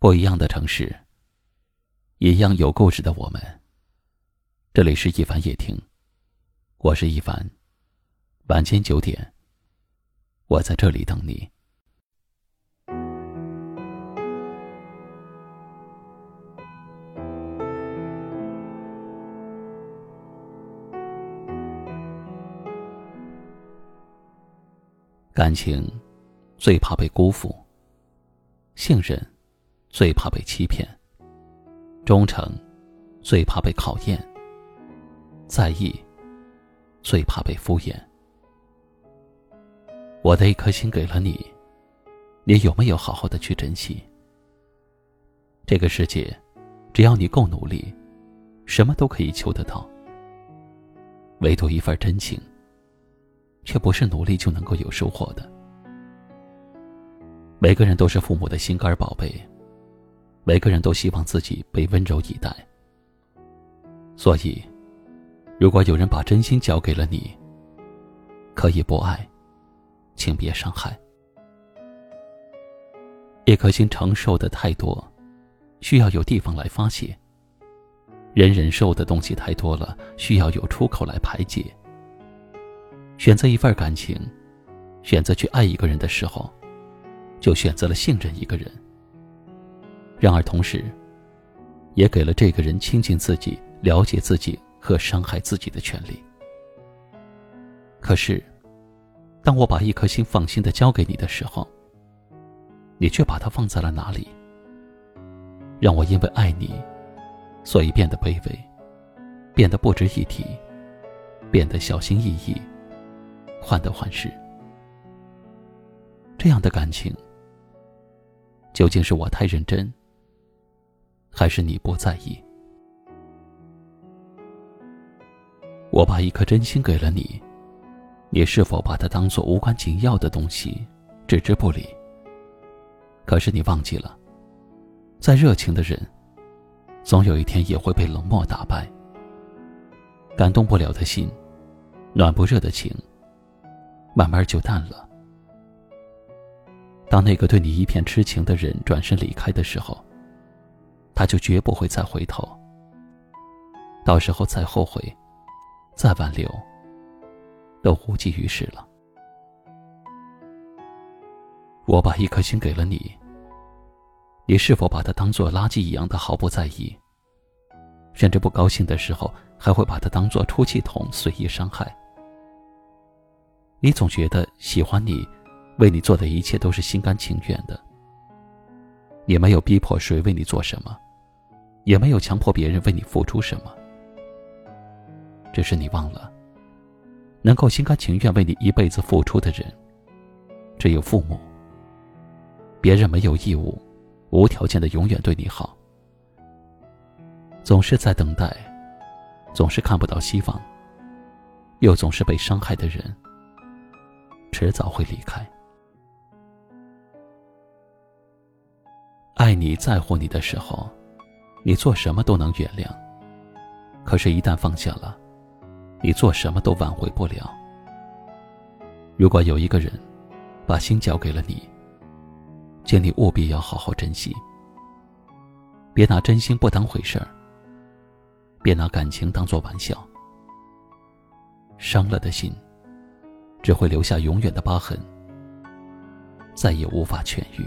不一样的城市，一样有故事的我们。这里是一凡夜听，我是一凡。晚间九点，我在这里等你。感情最怕被辜负，信任。最怕被欺骗，忠诚最怕被考验，在意最怕被敷衍。我的一颗心给了你，你有没有好好的去珍惜？这个世界，只要你够努力，什么都可以求得到。唯独一份真情，却不是努力就能够有收获的。每个人都是父母的心肝宝贝。每个人都希望自己被温柔以待，所以，如果有人把真心交给了你，可以不爱，请别伤害。一颗心承受的太多，需要有地方来发泄；人忍受的东西太多了，需要有出口来排解。选择一份感情，选择去爱一个人的时候，就选择了信任一个人。然而，同时，也给了这个人亲近自己、了解自己和伤害自己的权利。可是，当我把一颗心放心的交给你的时候，你却把它放在了哪里？让我因为爱你，所以变得卑微，变得不值一提，变得小心翼翼，患得患失。这样的感情，究竟是我太认真？还是你不在意？我把一颗真心给了你，你是否把它当做无关紧要的东西，置之不理？可是你忘记了，再热情的人，总有一天也会被冷漠打败。感动不了的心，暖不热的情，慢慢就淡了。当那个对你一片痴情的人转身离开的时候。他就绝不会再回头。到时候再后悔，再挽留，都无济于事了。我把一颗心给了你，你是否把它当做垃圾一样的毫不在意？甚至不高兴的时候，还会把它当做出气筒随意伤害？你总觉得喜欢你，为你做的一切都是心甘情愿的，也没有逼迫谁为你做什么。也没有强迫别人为你付出什么，只是你忘了，能够心甘情愿为你一辈子付出的人，只有父母。别人没有义务，无条件的永远对你好。总是在等待，总是看不到希望，又总是被伤害的人，迟早会离开。爱你在乎你的时候。你做什么都能原谅，可是，一旦放下了，你做什么都挽回不了。如果有一个人把心交给了你，请你务必要好好珍惜，别拿真心不当回事儿，别拿感情当做玩笑。伤了的心，只会留下永远的疤痕，再也无法痊愈。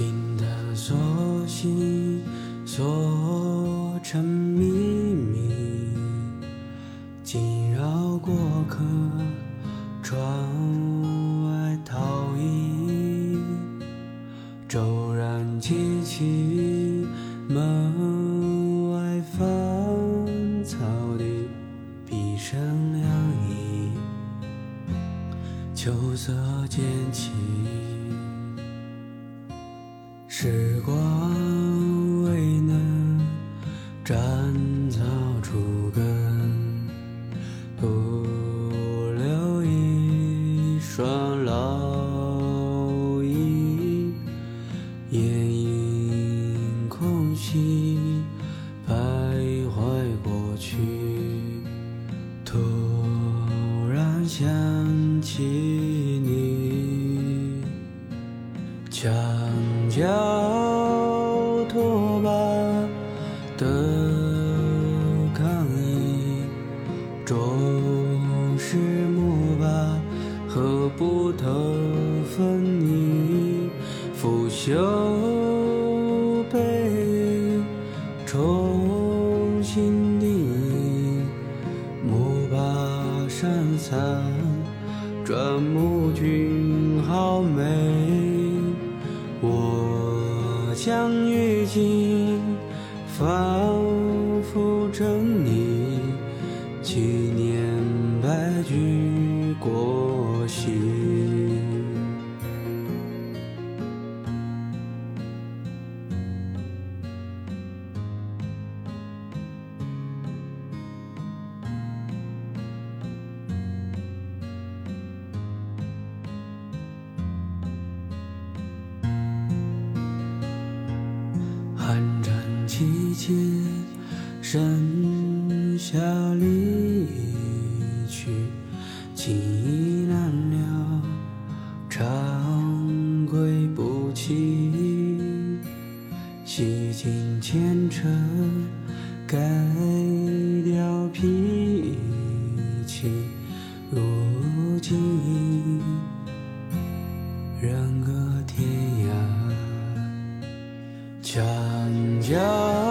情的锁心锁成秘密，惊扰过客。窗外倒影，骤然记起门外芳草地，碧声凉意，秋色渐起，想起你，墙角君好美。我将雨季仿寒战期间，剩下离去，情意难了，长归不起，洗尽前尘，想要。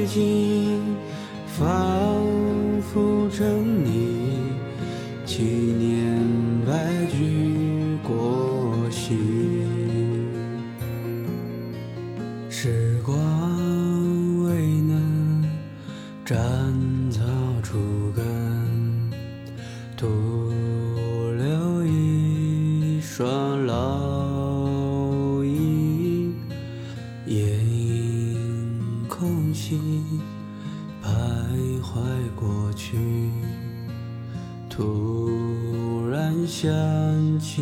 已经仿佛真理，纪念白驹过隙。时光未能斩草去，突然想起